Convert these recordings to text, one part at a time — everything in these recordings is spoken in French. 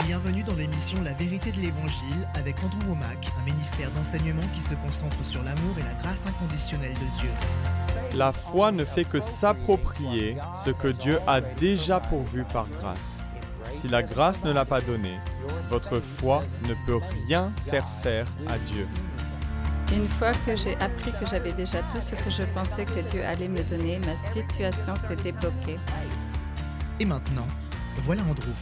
Bienvenue dans l'émission La vérité de l'Évangile avec Andrew Womack, un ministère d'enseignement qui se concentre sur l'amour et la grâce inconditionnelle de Dieu. La foi ne fait que s'approprier ce que Dieu a déjà pourvu par grâce. Si la grâce ne l'a pas donné, votre foi ne peut rien faire faire à Dieu. Une fois que j'ai appris que j'avais déjà tout ce que je pensais que Dieu allait me donner, ma situation s'est débloquée. Et maintenant, voilà Andrew.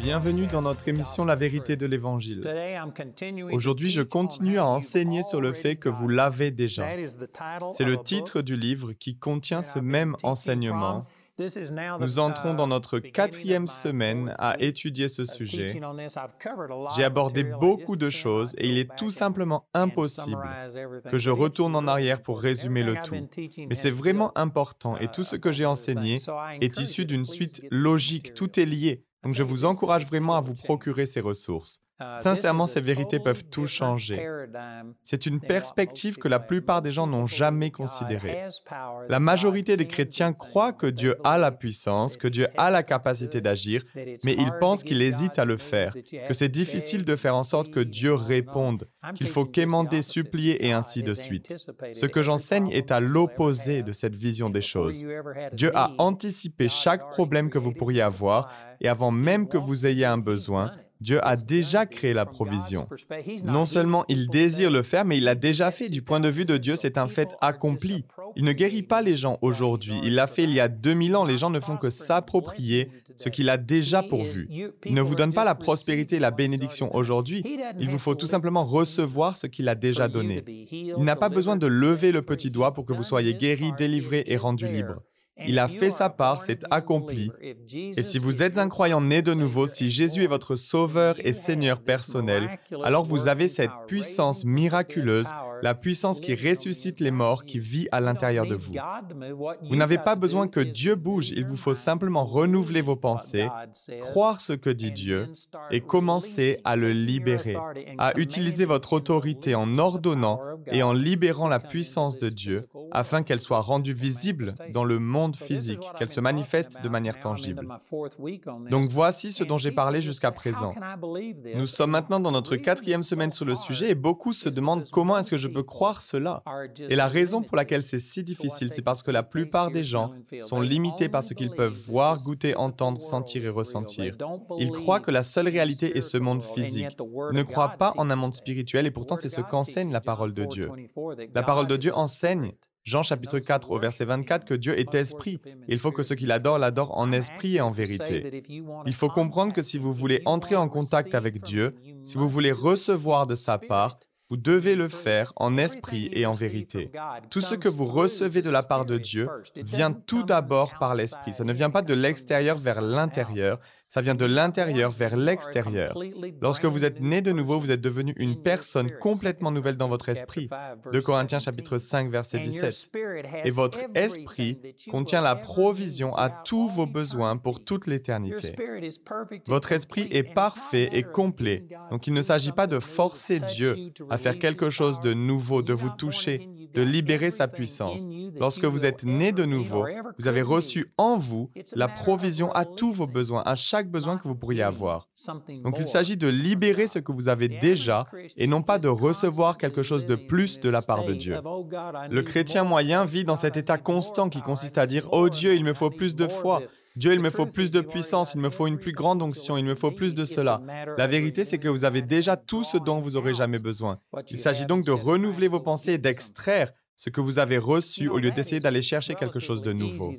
Bienvenue dans notre émission La vérité de l'Évangile. Aujourd'hui, je continue à enseigner sur le fait que vous l'avez déjà. C'est le titre du livre qui contient ce même enseignement. Nous entrons dans notre quatrième semaine à étudier ce sujet. J'ai abordé beaucoup de choses et il est tout simplement impossible que je retourne en arrière pour résumer le tout. Mais c'est vraiment important et tout ce que j'ai enseigné est issu d'une suite logique, tout est lié. Donc je vous encourage vraiment à vous procurer ces ressources. Sincèrement, ces vérités peuvent tout changer. C'est une perspective que la plupart des gens n'ont jamais considérée. La majorité des chrétiens croient que Dieu a la puissance, que Dieu a la capacité d'agir, mais ils pensent qu'il hésite à le faire, que c'est difficile de faire en sorte que Dieu réponde, qu'il faut quémander, supplier et ainsi de suite. Ce que j'enseigne est à l'opposé de cette vision des choses. Dieu a anticipé chaque problème que vous pourriez avoir et avant même que vous ayez un besoin, Dieu a déjà créé la provision. Non seulement il désire le faire, mais il l'a déjà fait. Du point de vue de Dieu, c'est un fait accompli. Il ne guérit pas les gens aujourd'hui. Il l'a fait il y a 2000 ans. Les gens ne font que s'approprier ce qu'il a déjà pourvu. Il ne vous donne pas la prospérité et la bénédiction aujourd'hui. Il vous faut tout simplement recevoir ce qu'il a déjà donné. Il n'a pas besoin de lever le petit doigt pour que vous soyez guéri, délivré et rendu libre. Il a fait sa part, c'est accompli. Et si vous êtes un croyant né de nouveau, si Jésus est votre Sauveur et Seigneur personnel, alors vous avez cette puissance miraculeuse la puissance qui ressuscite les morts, qui vit à l'intérieur de vous. Vous n'avez pas besoin que Dieu bouge, il vous faut simplement renouveler vos pensées, croire ce que dit Dieu et commencer à le libérer, à utiliser votre autorité en ordonnant et en libérant la puissance de Dieu afin qu'elle soit rendue visible dans le monde physique, qu'elle se manifeste de manière tangible. Donc voici ce dont j'ai parlé jusqu'à présent. Nous sommes maintenant dans notre quatrième semaine sur le sujet et beaucoup se demandent comment est-ce que je peux croire cela. Et la raison pour laquelle c'est si difficile, c'est parce que la plupart des gens sont limités par ce qu'ils peuvent voir, goûter, entendre, sentir et ressentir. Ils croient que la seule réalité est ce monde physique. Ils ne croient pas en un monde spirituel et pourtant c'est ce qu'enseigne la parole de Dieu. La parole de Dieu enseigne Jean chapitre 4 au verset 24 que Dieu est esprit. Il faut que ceux qui l'adorent l'adorent en esprit et en vérité. Il faut comprendre que si vous voulez entrer en contact avec Dieu, si vous voulez recevoir de sa part, vous devez le faire en esprit et en vérité. Tout ce que vous recevez de la part de Dieu vient tout d'abord par l'esprit. Ça ne vient pas de l'extérieur vers l'intérieur, ça vient de l'intérieur vers l'extérieur. Lorsque vous êtes né de nouveau, vous êtes devenu une personne complètement nouvelle dans votre esprit. De Corinthiens chapitre 5 verset 17. Et votre esprit contient la provision à tous vos besoins pour toute l'éternité. Votre esprit est parfait et complet. Donc il ne s'agit pas de forcer Dieu à faire quelque chose de nouveau, de vous toucher, de libérer sa puissance. Lorsque vous êtes né de nouveau, vous avez reçu en vous la provision à tous vos besoins, à chaque besoin que vous pourriez avoir. Donc il s'agit de libérer ce que vous avez déjà et non pas de recevoir quelque chose de plus de la part de Dieu. Le chrétien moyen vit dans cet état constant qui consiste à dire ⁇ Oh Dieu, il me faut plus de foi ⁇ Dieu, il me faut plus de puissance, il me faut une plus grande onction, il me faut plus de cela. La vérité, c'est que vous avez déjà tout ce dont vous aurez jamais besoin. Il s'agit donc de renouveler vos pensées et d'extraire ce que vous avez reçu au lieu d'essayer d'aller chercher quelque chose de nouveau.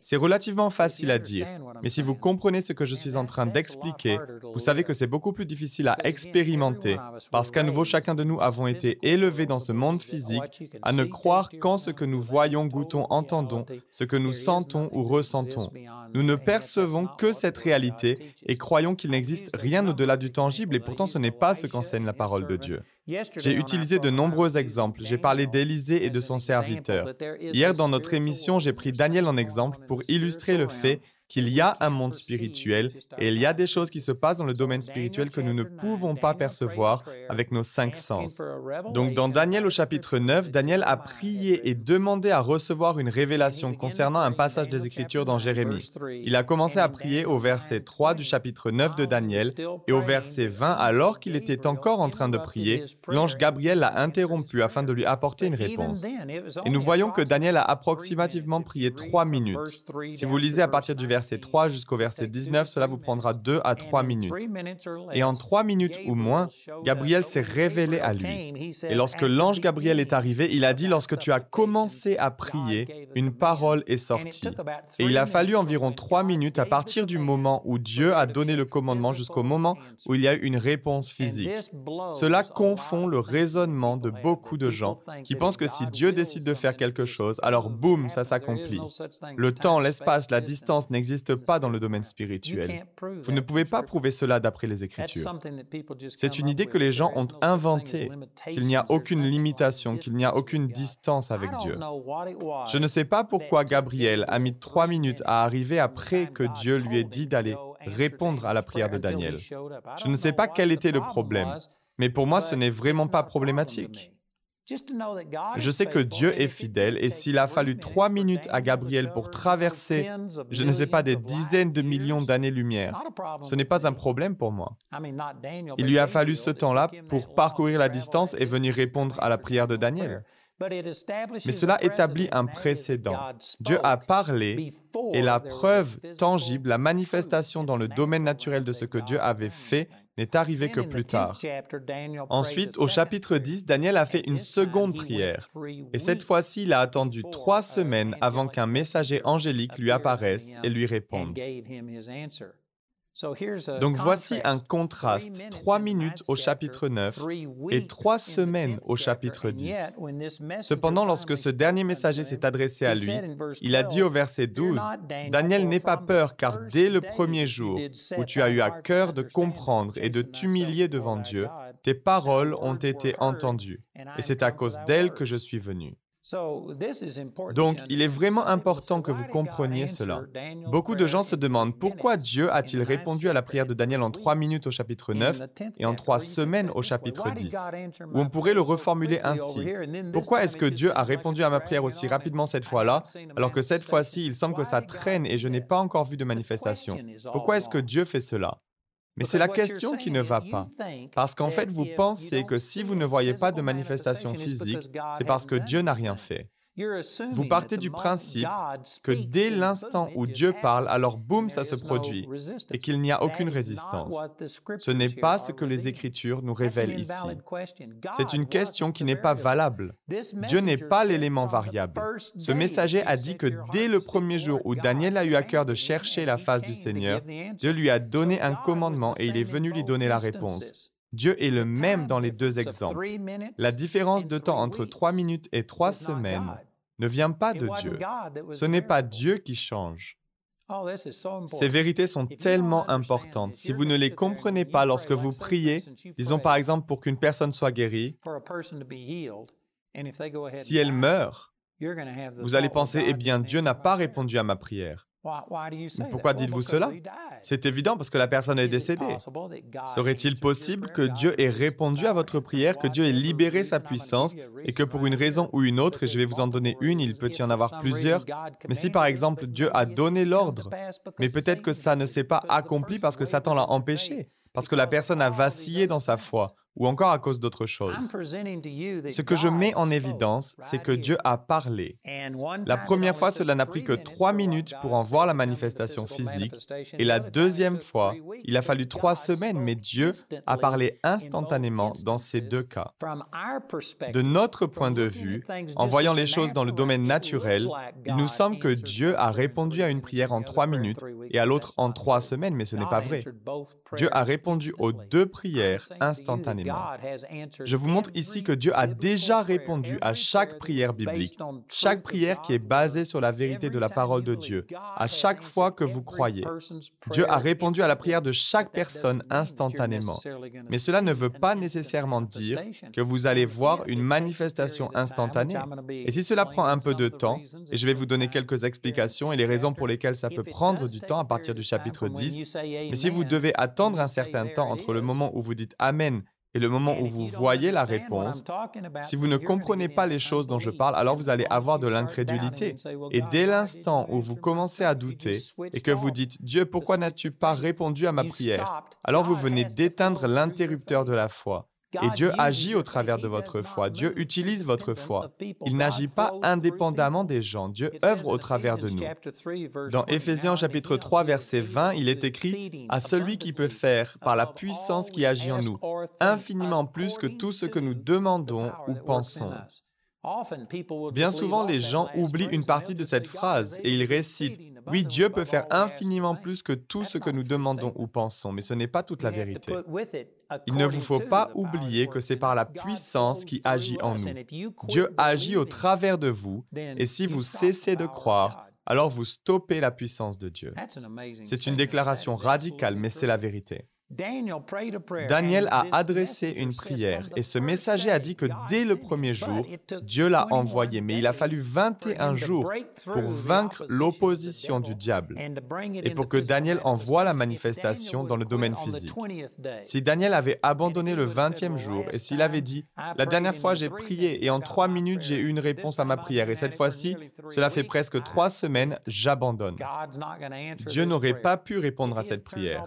C'est relativement facile à dire, mais si vous comprenez ce que je suis en train d'expliquer, vous savez que c'est beaucoup plus difficile à expérimenter parce qu'à nouveau chacun de nous avons été élevés dans ce monde physique à ne croire qu'en ce que nous voyons, goûtons, entendons, ce que nous sentons ou ressentons. Nous ne percevons que cette réalité et croyons qu'il n'existe rien au-delà du tangible et pourtant ce n'est pas ce qu'enseigne la parole de Dieu. J'ai utilisé de nombreux exemples. J'ai parlé d'Élisée et de son serviteur. Hier, dans notre émission, j'ai pris Daniel en exemple pour illustrer le fait qu'il y a un monde spirituel et il y a des choses qui se passent dans le domaine spirituel que nous ne pouvons pas percevoir avec nos cinq sens. Donc dans Daniel au chapitre 9, Daniel a prié et demandé à recevoir une révélation concernant un passage des Écritures dans Jérémie. Il a commencé à prier au verset 3 du chapitre 9 de Daniel et au verset 20, alors qu'il était encore en train de prier, l'ange Gabriel l'a interrompu afin de lui apporter une réponse. Et nous voyons que Daniel a approximativement prié trois minutes. Si vous lisez à partir du verset 3 jusqu'au verset 19, cela vous prendra deux à trois minutes. Et en trois minutes ou moins, Gabriel s'est révélé à lui. Et lorsque l'ange Gabriel est arrivé, il a dit, lorsque tu as commencé à prier, une parole est sortie. Et il a fallu environ trois minutes à partir du moment où Dieu a donné le commandement jusqu'au moment où il y a eu une réponse physique. Cela confond le raisonnement de beaucoup de gens qui pensent que si Dieu décide de faire quelque chose, alors boum, ça s'accomplit. Le temps, l'espace, la distance n'existent pas dans le domaine spirituel. Vous ne pouvez pas prouver cela d'après les Écritures. C'est une idée que les gens ont inventée, qu'il n'y a aucune limitation, qu'il n'y a aucune distance avec Dieu. Je ne sais pas pourquoi Gabriel a mis trois minutes à arriver après que Dieu lui ait dit d'aller répondre à la prière de Daniel. Je ne sais pas quel était le problème, mais pour moi, ce n'est vraiment pas problématique. Je sais que Dieu est fidèle et s'il a fallu trois minutes à Gabriel pour traverser, je ne sais pas, des dizaines de millions d'années-lumière, ce n'est pas un problème pour moi. Il lui a fallu ce temps-là pour parcourir la distance et venir répondre à la prière de Daniel. Mais cela établit un précédent. Dieu a parlé et la preuve tangible, la manifestation dans le domaine naturel de ce que Dieu avait fait n'est arrivée que plus tard. Ensuite, au chapitre 10, Daniel a fait une seconde prière. Et cette fois-ci, il a attendu trois semaines avant qu'un messager angélique lui apparaisse et lui réponde. Donc voici un contraste, trois minutes au chapitre 9 et trois semaines au chapitre 10. Cependant, lorsque ce dernier messager s'est adressé à lui, il a dit au verset 12, Daniel, n'aie pas peur, car dès le premier jour où tu as eu à cœur de comprendre et de t'humilier devant Dieu, tes paroles ont été entendues, et c'est à cause d'elles que je suis venu. Donc, il est vraiment important que vous compreniez cela. Beaucoup de gens se demandent pourquoi Dieu a-t-il répondu à la prière de Daniel en trois minutes au chapitre 9 et en trois semaines au chapitre 10 Ou on pourrait le reformuler ainsi. Pourquoi est-ce que Dieu a répondu à ma prière aussi rapidement cette fois-là, alors que cette fois-ci, il semble que ça traîne et je n'ai pas encore vu de manifestation. Pourquoi est-ce que Dieu fait cela? Mais c'est la question qui ne va pas. Parce qu'en fait, vous pensez que si vous ne voyez pas de manifestation physique, c'est parce que Dieu n'a rien fait. Vous partez du principe que dès l'instant où Dieu parle, alors boum, ça se produit et qu'il n'y a aucune résistance. Ce n'est pas ce que les Écritures nous révèlent ici. C'est une question qui n'est pas valable. Dieu n'est pas l'élément variable. Ce messager a dit que dès le premier jour où Daniel a eu à cœur de chercher la face du Seigneur, Dieu lui a donné un commandement et il est venu lui donner la réponse. Dieu est le même dans les deux exemples. La différence de temps entre trois minutes et trois semaines ne vient pas de Dieu. Ce n'est pas Dieu qui change. Oh, Ces vérités sont tellement importantes. Si vous ne les comprenez pas lorsque vous priez, disons par exemple pour qu'une personne soit guérie, si elle meurt, vous allez penser, eh bien, Dieu n'a pas répondu à ma prière. Pourquoi dites-vous cela? C'est évident parce que la personne est décédée. Serait-il possible que Dieu ait répondu à votre prière, que Dieu ait libéré sa puissance et que pour une raison ou une autre, et je vais vous en donner une, il peut y en avoir plusieurs, mais si par exemple Dieu a donné l'ordre, mais peut-être que ça ne s'est pas accompli parce que Satan l'a empêché, parce que la personne a vacillé dans sa foi ou encore à cause d'autre chose. Ce que je mets en évidence, c'est que Dieu a parlé. La première fois, cela n'a pris que trois minutes pour en voir la manifestation physique, et la deuxième fois, il a fallu trois semaines, mais Dieu a parlé instantanément dans ces deux cas. De notre point de vue, en voyant les choses dans le domaine naturel, il nous semble que Dieu a répondu à une prière en trois minutes et à l'autre en trois semaines, mais ce n'est pas vrai. Dieu a répondu aux deux prières instantanément. Je vous montre ici que Dieu a déjà répondu à chaque prière biblique, chaque prière qui est basée sur la vérité de la parole de Dieu, à chaque fois que vous croyez. Dieu a répondu à la prière de chaque personne instantanément. Mais cela ne veut pas nécessairement dire que vous allez voir une manifestation instantanée. Et si cela prend un peu de temps, et je vais vous donner quelques explications et les raisons pour lesquelles ça peut prendre du temps à partir du chapitre 10, mais si vous devez attendre un certain temps entre le moment où vous dites Amen et le moment où vous voyez la réponse, si vous ne comprenez pas les choses dont je parle, alors vous allez avoir de l'incrédulité. Et dès l'instant où vous commencez à douter et que vous dites, Dieu, pourquoi n'as-tu pas répondu à ma prière? Alors vous venez d'éteindre l'interrupteur de la foi. Et Dieu agit au travers de votre foi. Dieu utilise votre foi. Il n'agit pas indépendamment des gens. Dieu œuvre au travers de nous. Dans Éphésiens chapitre 3 verset 20, il est écrit à celui qui peut faire par la puissance qui agit en nous infiniment plus que tout ce que nous demandons ou pensons. Bien souvent, les gens oublient une partie de cette phrase et ils récitent ⁇ Oui, Dieu peut faire infiniment plus que tout ce que nous demandons ou pensons, mais ce n'est pas toute la vérité. Il ne vous faut pas oublier que c'est par la puissance qui agit en nous. Dieu agit au travers de vous, et si vous cessez de croire, alors vous stoppez la puissance de Dieu. C'est une déclaration radicale, mais c'est la vérité. Daniel a adressé une prière et ce messager a dit que dès le premier jour, Dieu l'a envoyé, mais il a fallu 21 jours pour vaincre l'opposition du diable et pour que Daniel envoie la manifestation dans le domaine physique. Si Daniel avait abandonné le 20e jour et s'il avait dit, la dernière fois j'ai prié et en trois minutes j'ai eu une réponse à ma prière et cette fois-ci, cela fait presque trois semaines, j'abandonne. Dieu n'aurait pas pu répondre à cette prière.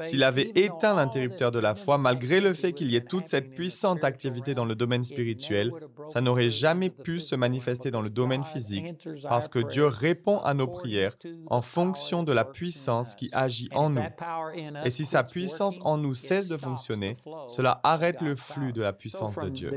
S'il avait éteint l'interrupteur de la foi, malgré le fait qu'il y ait toute cette puissante activité dans le domaine spirituel, ça n'aurait jamais pu se manifester dans le domaine physique parce que Dieu répond à nos prières en fonction de la puissance qui agit en nous. Et si sa puissance en nous cesse de fonctionner, cela arrête le flux de la puissance de Dieu.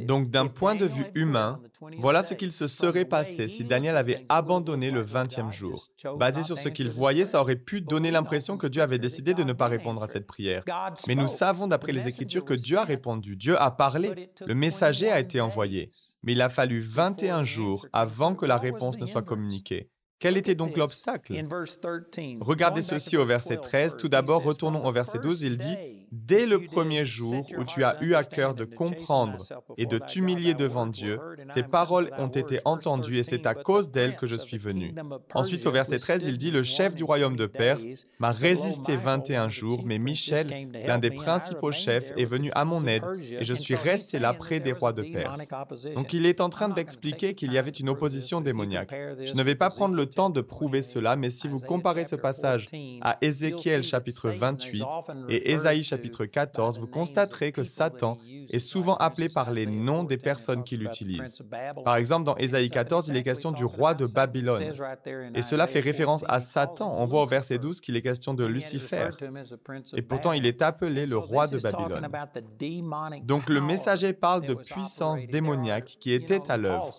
Donc d'un point de vue humain, voilà ce qu'il se serait passé si Daniel avait abandonné le 20e jour. Basé sur ce qu'il voyait, ça aurait pu donner l'impression que Dieu avait décidé de ne pas répondre à cette prière. Mais nous savons d'après les Écritures que Dieu a répondu, Dieu a parlé, le messager a été envoyé. Mais il a fallu 21 jours avant que la réponse ne soit communiquée. Quel était donc l'obstacle Regardez ceci au verset 13. Tout d'abord, retournons au verset 12. Il dit, Dès le premier jour où tu as eu à cœur de comprendre et de t'humilier devant Dieu, tes paroles ont été entendues et c'est à cause d'elles que je suis venu. Ensuite, au verset 13, il dit, Le chef du royaume de Perse m'a résisté 21 jours, mais Michel, l'un des principaux chefs, est venu à mon aide et je suis resté là près des rois de Perse. Donc il est en train d'expliquer qu'il y avait une opposition démoniaque. Je ne vais pas prendre temps de prouver cela, mais si vous comparez ce passage à Ézéchiel chapitre 28 et Ésaïe chapitre 14, vous constaterez que Satan est souvent appelé par les noms des personnes qui l'utilisent. Par exemple, dans Ésaïe 14, il est question du roi de Babylone. Et cela fait référence à Satan. On voit au verset 12 qu'il est question de Lucifer. Et pourtant, il est appelé le roi de Babylone. Donc le messager parle de puissance démoniaque qui était à l'œuvre.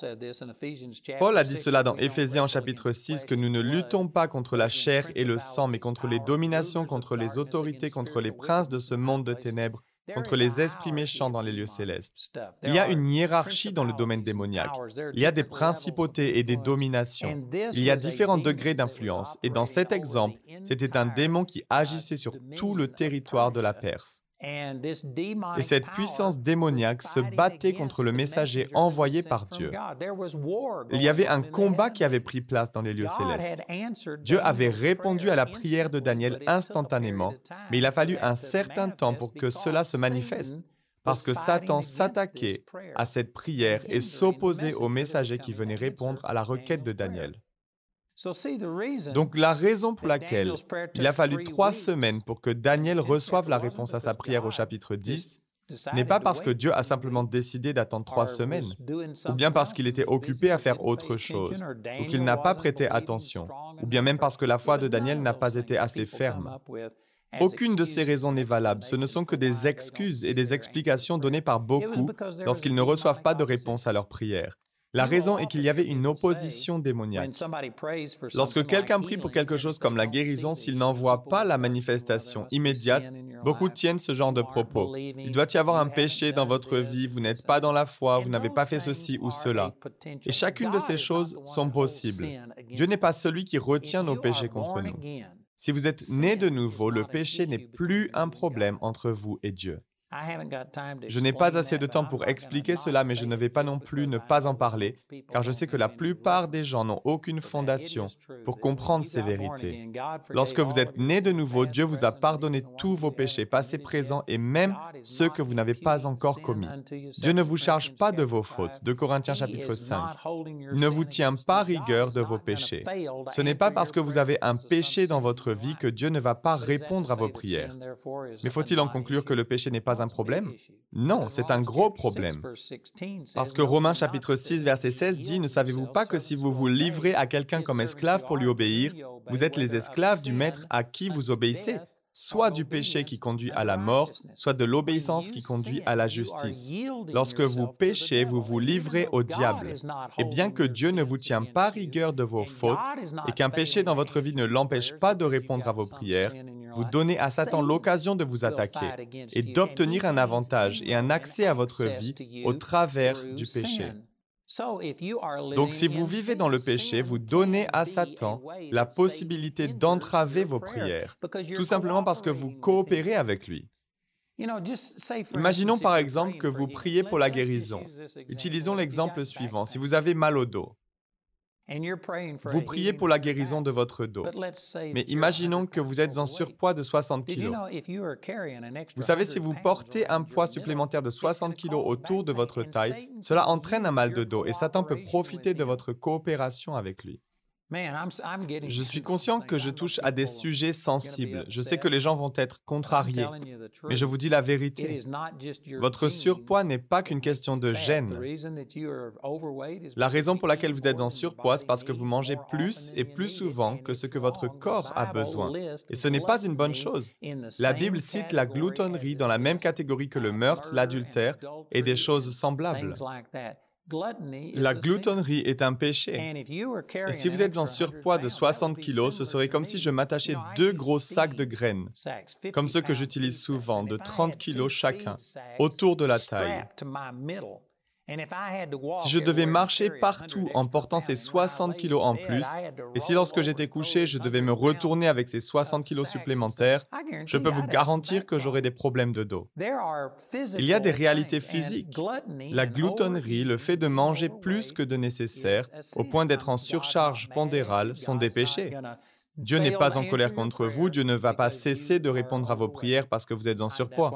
Paul a dit cela dans Éphésiens chapitre que nous ne luttons pas contre la chair et le sang, mais contre les dominations, contre les autorités, contre les princes de ce monde de ténèbres, contre les esprits méchants dans les lieux célestes. Il y a une hiérarchie dans le domaine démoniaque. Il y a des principautés et des dominations. Il y a différents degrés d'influence. Et dans cet exemple, c'était un démon qui agissait sur tout le territoire de la Perse. Et cette puissance démoniaque se battait contre le messager envoyé par Dieu. Il y avait un combat qui avait pris place dans les lieux célestes. Dieu avait répondu à la prière de Daniel instantanément, mais il a fallu un certain temps pour que cela se manifeste, parce que Satan s'attaquait à cette prière et s'opposait au messager qui venait répondre à la requête de Daniel. Donc la raison pour laquelle il a fallu trois semaines pour que Daniel reçoive la réponse à sa prière au chapitre 10 n'est pas parce que Dieu a simplement décidé d'attendre trois semaines, ou bien parce qu'il était occupé à faire autre chose, ou qu'il n'a pas prêté attention, ou bien même parce que la foi de Daniel n'a pas été assez ferme. Aucune de ces raisons n'est valable. Ce ne sont que des excuses et des explications données par beaucoup lorsqu'ils ne reçoivent pas de réponse à leur prière. La raison est qu'il y avait une opposition démoniaque. Lorsque quelqu'un prie pour quelque chose comme la guérison, s'il n'en voit pas la manifestation immédiate, beaucoup tiennent ce genre de propos. Il doit y avoir un péché dans votre vie, vous n'êtes pas dans la foi, vous n'avez pas fait ceci ou cela. Et chacune de ces choses sont possibles. Dieu n'est pas celui qui retient nos péchés contre nous. Si vous êtes né de nouveau, le péché n'est plus un problème entre vous et Dieu. Je n'ai pas assez de temps pour expliquer cela, mais je ne vais pas non plus ne pas en parler, car je sais que la plupart des gens n'ont aucune fondation pour comprendre ces vérités. Lorsque vous êtes né de nouveau, Dieu vous a pardonné tous vos péchés, passés, présents et même ceux que vous n'avez pas encore commis. Dieu ne vous charge pas de vos fautes. De Corinthiens chapitre 5. Il ne vous tient pas rigueur de vos péchés. Ce n'est pas parce que vous avez un péché dans votre vie que Dieu ne va pas répondre à vos prières. Mais faut-il en conclure que le péché n'est pas Non, c'est un gros problème. Parce que Romains chapitre 6, verset 16 dit, Ne savez-vous pas que si vous vous livrez à quelqu'un comme esclave pour lui obéir, vous êtes les esclaves du maître à qui vous obéissez soit du péché qui conduit à la mort, soit de l'obéissance qui conduit à la justice. Lorsque vous péchez, vous vous livrez au diable. Et bien que Dieu ne vous tient pas rigueur de vos fautes et qu'un péché dans votre vie ne l'empêche pas de répondre à vos prières, vous donnez à Satan l'occasion de vous attaquer et d'obtenir un avantage et un accès à votre vie au travers du péché. Donc si vous vivez dans le péché, vous donnez à Satan la possibilité d'entraver vos prières, tout simplement parce que vous coopérez avec lui. Imaginons par exemple que vous priez pour la guérison. Utilisons l'exemple suivant. Si vous avez mal au dos, vous priez pour la guérison de votre dos. Mais imaginons que vous êtes en surpoids de 60 kg. Vous savez, si vous portez un poids supplémentaire de 60 kg autour de votre taille, cela entraîne un mal de dos et Satan peut profiter de votre coopération avec lui. Je suis conscient que je touche à des sujets sensibles. Je sais que les gens vont être contrariés, mais je vous dis la vérité. Votre surpoids n'est pas qu'une question de gêne. La raison pour laquelle vous êtes en surpoids, c'est parce que vous mangez plus et plus souvent que ce que votre corps a besoin. Et ce n'est pas une bonne chose. La Bible cite la gloutonnerie dans la même catégorie que le meurtre, l'adultère et des choses semblables. La gloutonnerie est un péché. Et si vous êtes en surpoids de 60 kg, ce serait comme si je m'attachais deux gros sacs de graines, comme ceux que j'utilise souvent, de 30 kg chacun, autour de la taille. Si je devais marcher partout en portant ces 60 kilos en plus, et si lorsque j'étais couché, je devais me retourner avec ces 60 kilos supplémentaires, je peux vous garantir que j'aurais des problèmes de dos. Il y a des réalités physiques. La gloutonnerie, le fait de manger plus que de nécessaire, au point d'être en surcharge pondérale, sont des péchés. Dieu n'est pas en colère contre vous, Dieu ne va pas cesser de répondre à vos prières parce que vous êtes en surpoids.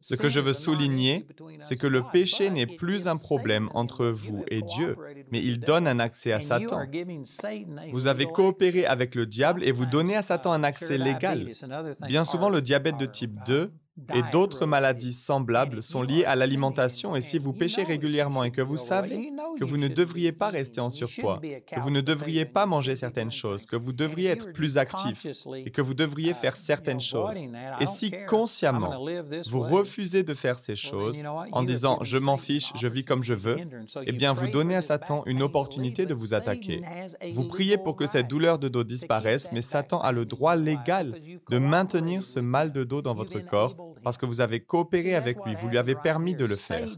Ce que je veux souligner, c'est que le péché n'est plus un problème entre vous et Dieu, mais il donne un accès à Satan. Vous avez coopéré avec le diable et vous donnez à Satan un accès légal. Bien souvent, le diabète de type 2 et d'autres maladies semblables sont liées à l'alimentation et si vous péchez régulièrement et que vous savez que vous ne devriez pas rester en surpoids, que vous ne devriez pas manger certaines choses, que vous devriez être plus actif et que vous devriez faire certaines choses, et si consciemment vous refusez de faire ces choses en disant je m'en fiche, je vis comme je veux, eh bien vous donnez à Satan une opportunité de vous attaquer. Vous priez pour que cette douleur de dos disparaisse, mais Satan a le droit légal de maintenir ce mal de dos dans votre corps parce que vous avez coopéré avec lui, vous lui avez permis de le faire.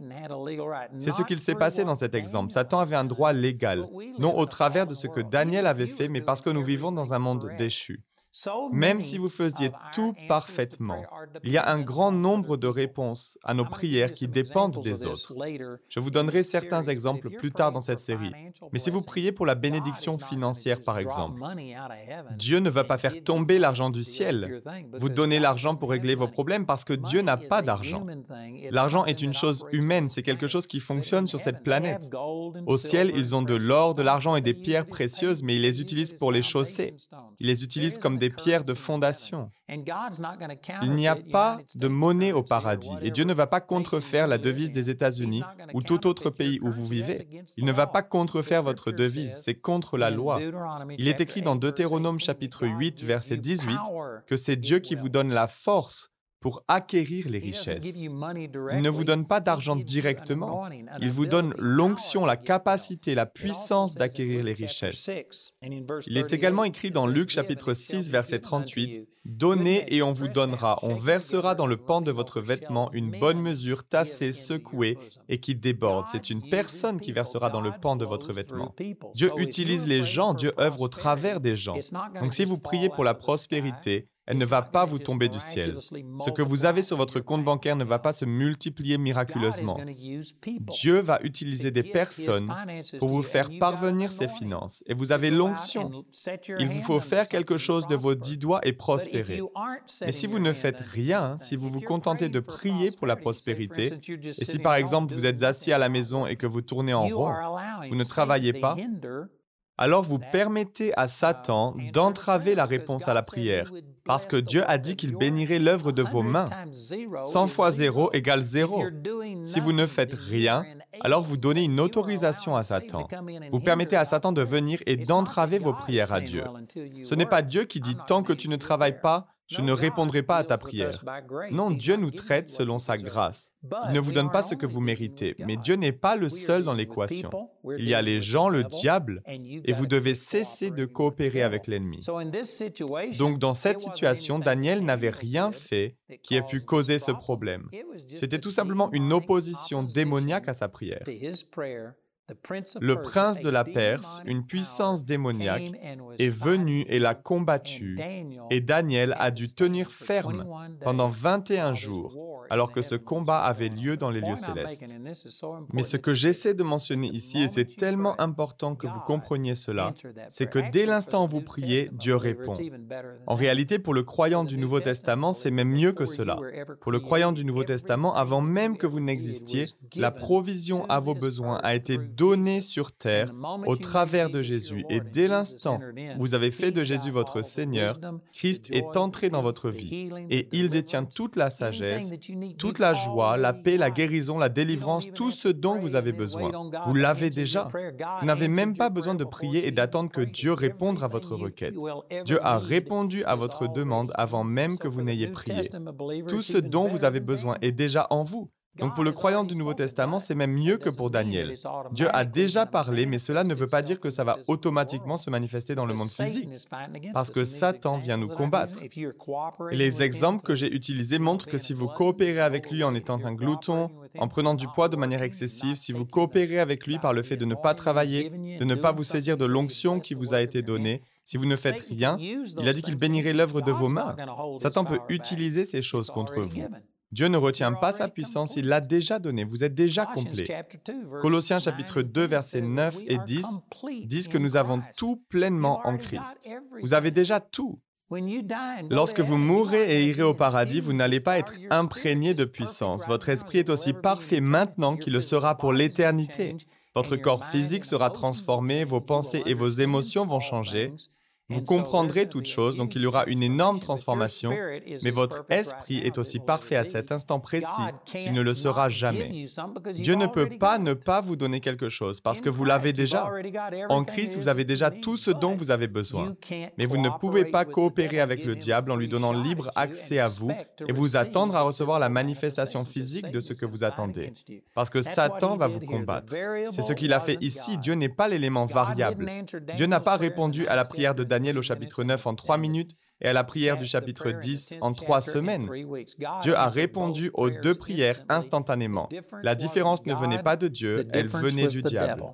C'est ce qu'il s'est passé dans cet exemple. Satan avait un droit légal, non au travers de ce que Daniel avait fait, mais parce que nous vivons dans un monde déchu. Même si vous faisiez tout parfaitement, il y a un grand nombre de réponses à nos prières qui dépendent des autres. Je vous donnerai certains exemples plus tard dans cette série. Mais si vous priez pour la bénédiction financière, par exemple, Dieu ne va pas faire tomber l'argent du ciel. Vous donnez l'argent pour régler vos problèmes parce que Dieu n'a pas d'argent. L'argent est une chose humaine, c'est quelque chose qui fonctionne sur cette planète. Au ciel, ils ont de l'or, de l'argent et des pierres précieuses, mais ils les utilisent pour les chausser. Ils les utilisent comme des pierres de fondation. Il n'y a pas de monnaie au paradis et Dieu ne va pas contrefaire la devise des États-Unis ou tout autre pays où vous vivez. Il ne va pas contrefaire votre devise, c'est contre la loi. Il est écrit dans Deutéronome chapitre 8, verset 18, que c'est Dieu qui vous donne la force pour acquérir les richesses. Il ne vous donne pas d'argent directement, il vous donne l'onction, la capacité, la puissance d'acquérir les richesses. Il est également écrit dans Luc chapitre 6 verset 38, Donnez et on vous donnera, on versera dans le pan de votre vêtement une bonne mesure. tassée, secouée et qui déborde. C'est une personne qui versera dans le pan de votre vêtement. Dieu utilise les gens, Dieu œuvre au travers des gens. Donc si vous priez pour la prospérité, elle ne va pas vous tomber du ciel. Ce que vous avez sur votre compte bancaire ne va pas se multiplier miraculeusement. Dieu va utiliser des personnes pour vous faire parvenir ses finances. Et vous avez l'onction. Il vous faut faire quelque chose de vos dix doigts et prospérer. Mais si vous ne faites rien, si vous vous contentez de prier pour la prospérité, et si par exemple vous êtes assis à la maison et que vous tournez en rond, vous ne travaillez pas, alors vous permettez à Satan d'entraver la réponse à la prière, parce que Dieu a dit qu'il bénirait l'œuvre de vos mains. 100 fois 0 égale 0. Si vous ne faites rien, alors vous donnez une autorisation à Satan. Vous permettez à Satan de venir et d'entraver vos prières à Dieu. Ce n'est pas Dieu qui dit tant que tu ne travailles pas, je ne répondrai pas à ta prière. Non, Dieu nous traite selon sa grâce. Il ne vous donne pas ce que vous méritez, mais Dieu n'est pas le seul dans l'équation. Il y a les gens, le diable, et vous devez cesser de coopérer avec l'ennemi. Donc dans cette situation, Daniel n'avait rien fait qui ait pu causer ce problème. C'était tout simplement une opposition démoniaque à sa prière. Le prince de la Perse, une puissance démoniaque, est venu et l'a combattu, et Daniel a dû tenir ferme pendant 21 jours, alors que ce combat avait lieu dans les lieux célestes. Mais ce que j'essaie de mentionner ici, et c'est tellement important que vous compreniez cela, c'est que dès l'instant où vous priez, Dieu répond. En réalité, pour le croyant du Nouveau Testament, c'est même mieux que cela. Pour le croyant du Nouveau Testament, avant même que vous n'existiez, la provision à vos besoins a été donné sur terre au travers de Jésus. Et dès l'instant où vous avez fait de Jésus votre Seigneur, Christ est entré dans votre vie et il détient toute la sagesse, toute la joie, la paix, la guérison, la délivrance, tout ce dont vous avez besoin. Vous l'avez déjà. Vous n'avez même pas besoin de prier et d'attendre que Dieu réponde à votre requête. Dieu a répondu à votre demande avant même que vous n'ayez prié. Tout ce dont vous avez besoin est déjà en vous. Donc pour le croyant du Nouveau Testament, c'est même mieux que pour Daniel. Dieu a déjà parlé, mais cela ne veut pas dire que ça va automatiquement se manifester dans le monde physique, parce que Satan vient nous combattre. les exemples que j'ai utilisés montrent que si vous coopérez avec lui en étant un glouton, en prenant du poids de manière excessive, si vous coopérez avec lui par le fait de ne pas travailler, de ne pas vous saisir de l'onction qui vous a été donnée, si vous ne faites rien, il a dit qu'il bénirait l'œuvre de vos mains. Satan peut utiliser ces choses contre vous. Dieu ne retient pas sa puissance, il l'a déjà donnée, vous êtes déjà complet. Colossiens chapitre 2 versets 9 et 10 disent que nous avons tout pleinement en Christ. Vous avez déjà tout. Lorsque vous mourrez et irez au paradis, vous n'allez pas être imprégné de puissance. Votre esprit est aussi parfait maintenant qu'il le sera pour l'éternité. Votre corps physique sera transformé, vos pensées et vos émotions vont changer, vous comprendrez toutes choses, donc il y aura une énorme transformation, mais votre esprit est aussi parfait à cet instant précis qu'il ne le sera jamais. Dieu ne peut pas ne pas vous donner quelque chose parce que vous l'avez déjà. En Christ, vous avez déjà tout ce dont vous avez besoin. Mais vous ne pouvez pas coopérer avec le diable en lui donnant libre accès à vous et vous attendre à recevoir la manifestation physique de ce que vous attendez. Parce que Satan va vous combattre. C'est ce qu'il a fait ici. Dieu n'est pas l'élément variable. Dieu n'a pas répondu à la prière de Daniel au chapitre 9 en trois minutes et à la prière du chapitre 10 en trois semaines. Dieu a répondu aux deux prières instantanément. La différence ne venait pas de Dieu, elle venait du diable.